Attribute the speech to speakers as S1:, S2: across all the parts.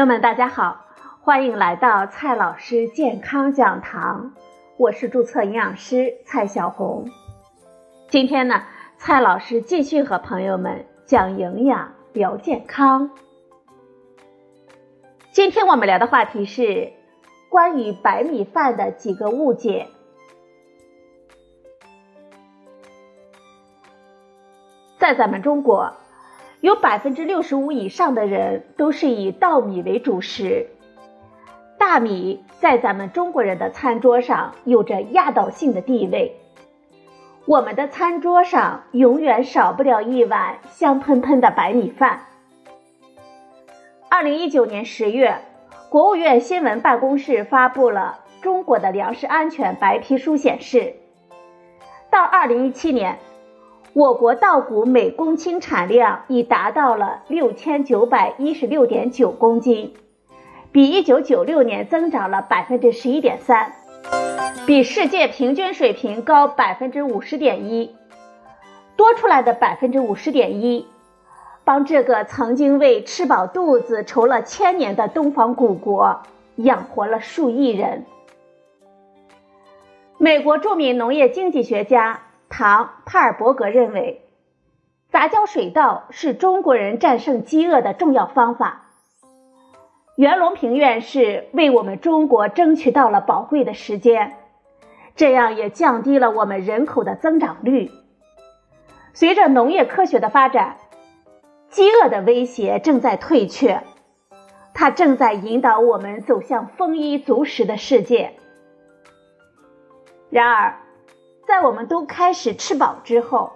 S1: 朋友们，大家好，欢迎来到蔡老师健康讲堂，我是注册营养师蔡小红。今天呢，蔡老师继续和朋友们讲营养聊健康。今天我们聊的话题是关于白米饭的几个误解。在咱们中国。有百分之六十五以上的人都是以稻米为主食，大米在咱们中国人的餐桌上有着压倒性的地位。我们的餐桌上永远少不了一碗香喷喷的白米饭。二零一九年十月，国务院新闻办公室发布了《中国的粮食安全白皮书》，显示，到二零一七年。我国稻谷每公顷产量已达到了六千九百一十六点九公斤，比一九九六年增长了百分之十一点三，比世界平均水平高百分之五十点一。多出来的百分之五十点一，帮这个曾经为吃饱肚子愁了千年的东方古国养活了数亿人。美国著名农业经济学家。唐帕尔伯格认为，杂交水稻是中国人战胜饥饿的重要方法。袁隆平院士为我们中国争取到了宝贵的时间，这样也降低了我们人口的增长率。随着农业科学的发展，饥饿的威胁正在退却，它正在引导我们走向丰衣足食的世界。然而，在我们都开始吃饱之后，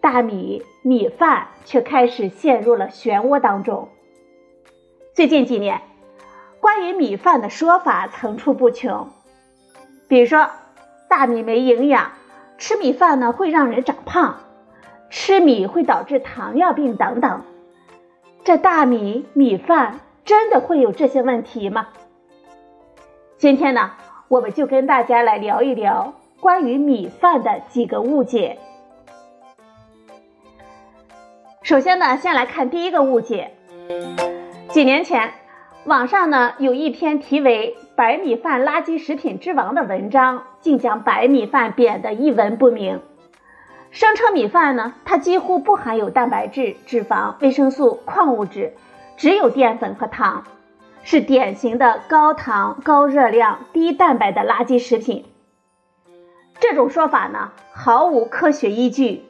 S1: 大米米饭却开始陷入了漩涡当中。最近几年，关于米饭的说法层出不穷，比如说大米没营养，吃米饭呢会让人长胖，吃米会导致糖尿病等等。这大米米饭真的会有这些问题吗？今天呢，我们就跟大家来聊一聊。关于米饭的几个误解。首先呢，先来看第一个误解。几年前，网上呢有一篇题为《白米饭垃圾食品之王》的文章，竟将白米饭贬得一文不名，声称米饭呢它几乎不含有蛋白质、脂肪、维生素、矿物质，只有淀粉和糖，是典型的高糖、高热量、低蛋白的垃圾食品。这种说法呢，毫无科学依据，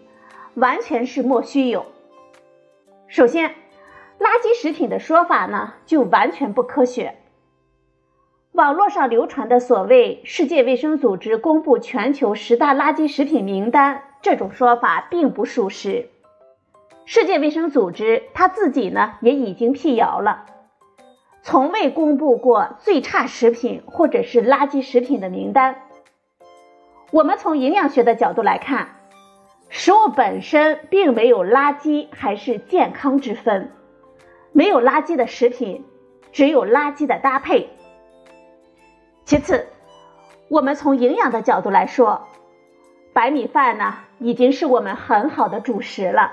S1: 完全是莫须有。首先，垃圾食品的说法呢，就完全不科学。网络上流传的所谓世界卫生组织公布全球十大垃圾食品名单，这种说法并不属实。世界卫生组织他自己呢，也已经辟谣了，从未公布过最差食品或者是垃圾食品的名单。我们从营养学的角度来看，食物本身并没有垃圾还是健康之分，没有垃圾的食品，只有垃圾的搭配。其次，我们从营养的角度来说，白米饭呢已经是我们很好的主食了。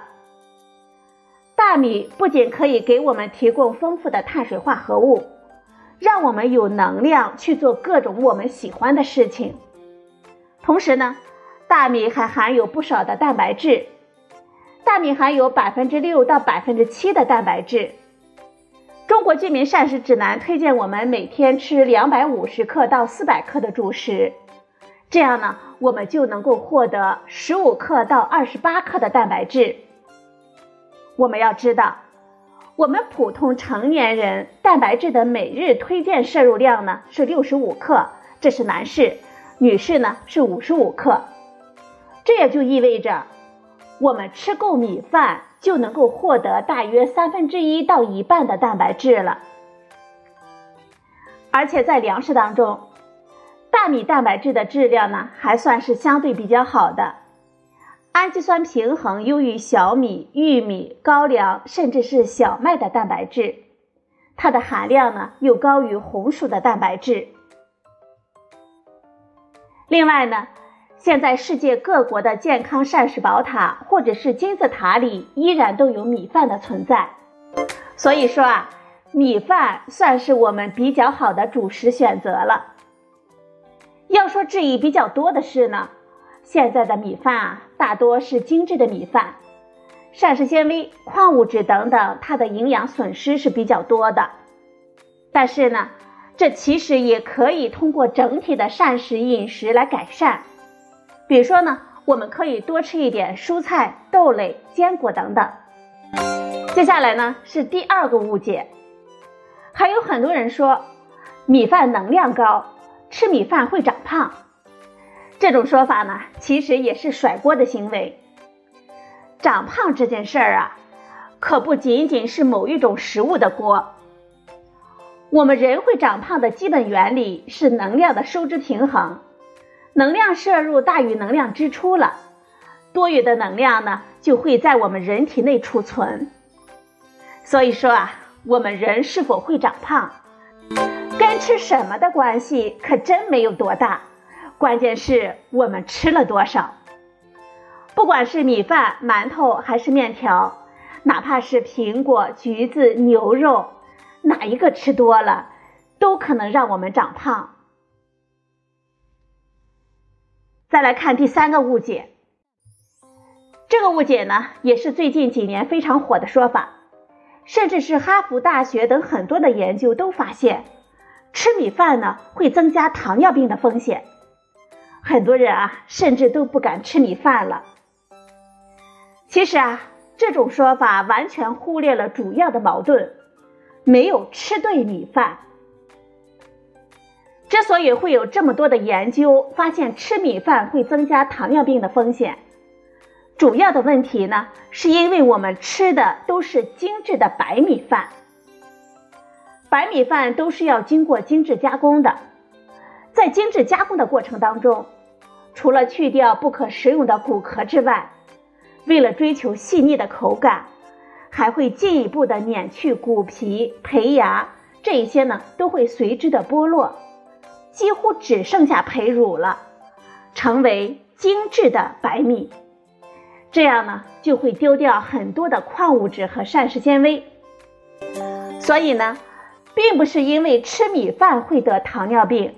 S1: 大米不仅可以给我们提供丰富的碳水化合物，让我们有能量去做各种我们喜欢的事情。同时呢，大米还含有不少的蛋白质。大米含有百分之六到百分之七的蛋白质。中国居民膳食指南推荐我们每天吃两百五十克到四百克的主食，这样呢，我们就能够获得十五克到二十八克的蛋白质。我们要知道，我们普通成年人蛋白质的每日推荐摄入量呢是六十五克，这是男士。女士呢是五十五克，这也就意味着我们吃够米饭就能够获得大约三分之一到一半的蛋白质了。而且在粮食当中，大米蛋白质的质量呢还算是相对比较好的，氨基酸平衡优于小米、玉米、高粱甚至是小麦的蛋白质，它的含量呢又高于红薯的蛋白质。另外呢，现在世界各国的健康膳食宝塔或者是金字塔里依然都有米饭的存在，所以说啊，米饭算是我们比较好的主食选择了。要说质疑比较多的是呢，现在的米饭啊，大多是精致的米饭，膳食纤维、矿物质等等，它的营养损失是比较多的。但是呢，这其实也可以通过整体的膳食饮食来改善。比如说呢，我们可以多吃一点蔬菜、豆类、坚果等等。接下来呢是第二个误解，还有很多人说米饭能量高。吃米饭会长胖，这种说法呢，其实也是甩锅的行为。长胖这件事儿啊，可不仅仅是某一种食物的锅。我们人会长胖的基本原理是能量的收支平衡，能量摄入大于能量支出了，多余的能量呢就会在我们人体内储存。所以说啊，我们人是否会长胖？跟吃什么的关系可真没有多大，关键是我们吃了多少。不管是米饭、馒头还是面条，哪怕是苹果、橘子、牛肉，哪一个吃多了，都可能让我们长胖。再来看第三个误解，这个误解呢，也是最近几年非常火的说法，甚至是哈佛大学等很多的研究都发现。吃米饭呢，会增加糖尿病的风险。很多人啊，甚至都不敢吃米饭了。其实啊，这种说法完全忽略了主要的矛盾，没有吃对米饭。之所以会有这么多的研究发现吃米饭会增加糖尿病的风险，主要的问题呢，是因为我们吃的都是精致的白米饭。白米饭都是要经过精致加工的，在精致加工的过程当中，除了去掉不可食用的骨壳之外，为了追求细腻的口感，还会进一步的碾去骨皮、胚芽，这些呢都会随之的剥落，几乎只剩下胚乳了，成为精致的白米。这样呢就会丢掉很多的矿物质和膳食纤维，所以呢。并不是因为吃米饭会得糖尿病，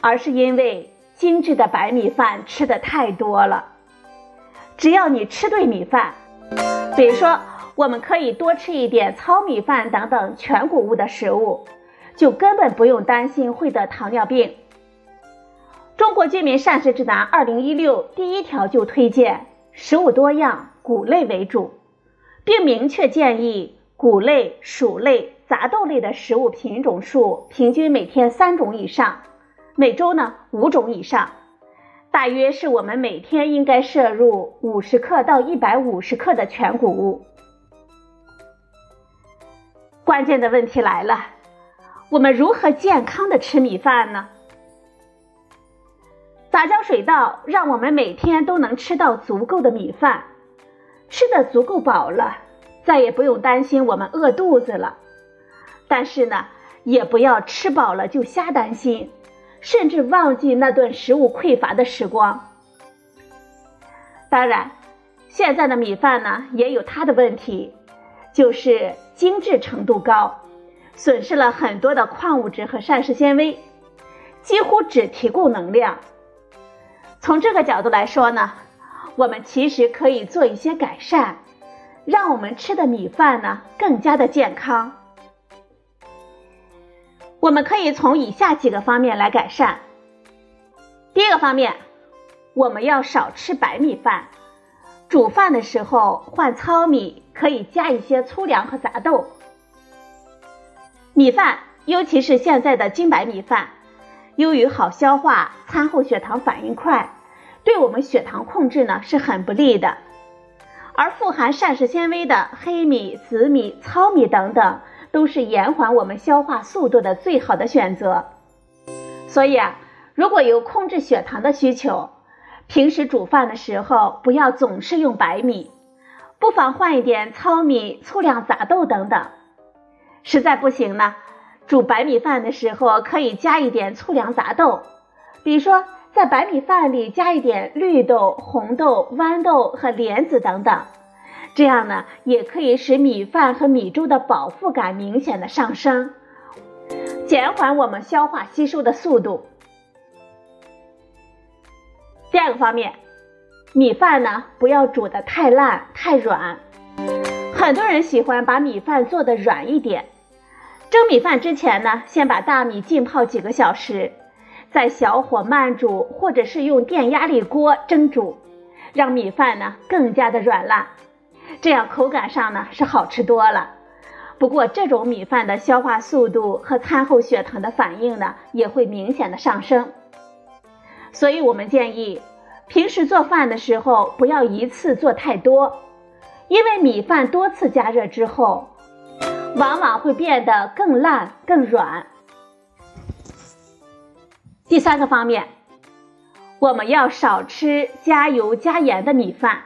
S1: 而是因为精致的白米饭吃的太多了。只要你吃对米饭，比如说我们可以多吃一点糙米饭等等全谷物的食物，就根本不用担心会得糖尿病。中国居民膳食指南二零一六第一条就推荐食物多样，谷类为主，并明确建议谷类、薯类。杂豆类的食物品种数平均每天三种以上，每周呢五种以上，大约是我们每天应该摄入五十克到一百五十克的全谷物。关键的问题来了，我们如何健康的吃米饭呢？杂交水稻让我们每天都能吃到足够的米饭，吃的足够饱了，再也不用担心我们饿肚子了。但是呢，也不要吃饱了就瞎担心，甚至忘记那顿食物匮乏的时光。当然，现在的米饭呢也有它的问题，就是精致程度高，损失了很多的矿物质和膳食纤维，几乎只提供能量。从这个角度来说呢，我们其实可以做一些改善，让我们吃的米饭呢更加的健康。我们可以从以下几个方面来改善。第一个方面，我们要少吃白米饭，煮饭的时候换糙米，可以加一些粗粮和杂豆。米饭，尤其是现在的精白米饭，由于好消化，餐后血糖反应快，对我们血糖控制呢是很不利的。而富含膳食纤维的黑米、紫米、糙米等等。都是延缓我们消化速度的最好的选择。所以啊，如果有控制血糖的需求，平时煮饭的时候不要总是用白米，不妨换一点糙米、粗粮、杂豆等等。实在不行呢，煮白米饭的时候可以加一点粗粮、杂豆，比如说在白米饭里加一点绿豆、红豆、豌豆和莲子等等。这样呢，也可以使米饭和米粥的饱腹感明显的上升，减缓我们消化吸收的速度。第二个方面，米饭呢不要煮的太烂太软。很多人喜欢把米饭做的软一点。蒸米饭之前呢，先把大米浸泡几个小时，再小火慢煮，或者是用电压力锅蒸煮，让米饭呢更加的软烂，这样口感上呢是好吃多了。不过这种米饭的消化速度和餐后血糖的反应呢也会明显的上升。所以我们建议，平时做饭的时候不要一次做太多，因为米饭多次加热之后。往往会变得更烂、更软。第三个方面，我们要少吃加油加盐的米饭。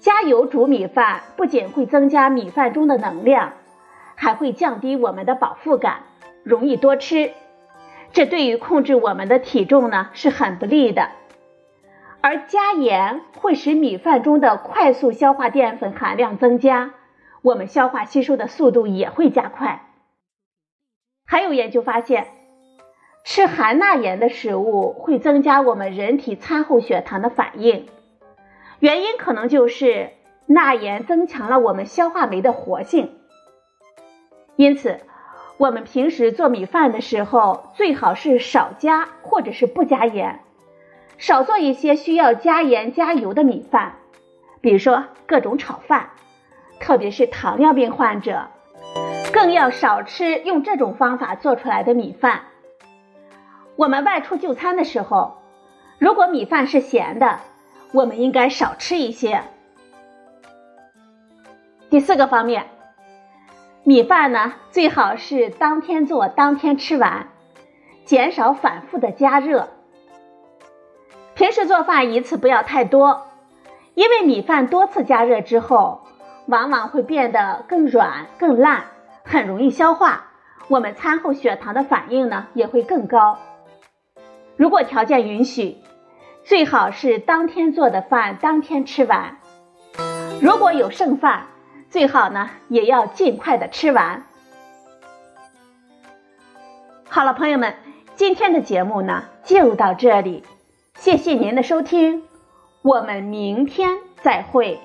S1: 加油煮米饭不仅会增加米饭中的能量，还会降低我们的饱腹感，容易多吃。这对于控制我们的体重呢是很不利的。而加盐会使米饭中的快速消化淀粉含量增加。我们消化吸收的速度也会加快。还有研究发现，吃含钠盐的食物会增加我们人体餐后血糖的反应，原因可能就是钠盐增强了我们消化酶的活性。因此，我们平时做米饭的时候，最好是少加或者是不加盐，少做一些需要加盐加油的米饭，比如说各种炒饭。特别是糖尿病患者，更要少吃用这种方法做出来的米饭。我们外出就餐的时候，如果米饭是咸的，我们应该少吃一些。第四个方面，米饭呢最好是当天做当天吃完，减少反复的加热。平时做饭一次不要太多，因为米饭多次加热之后。往往会变得更软、更烂，很容易消化。我们餐后血糖的反应呢也会更高。如果条件允许，最好是当天做的饭当天吃完。如果有剩饭，最好呢也要尽快的吃完。好了，朋友们，今天的节目呢就到这里，谢谢您的收听，我们明天再会。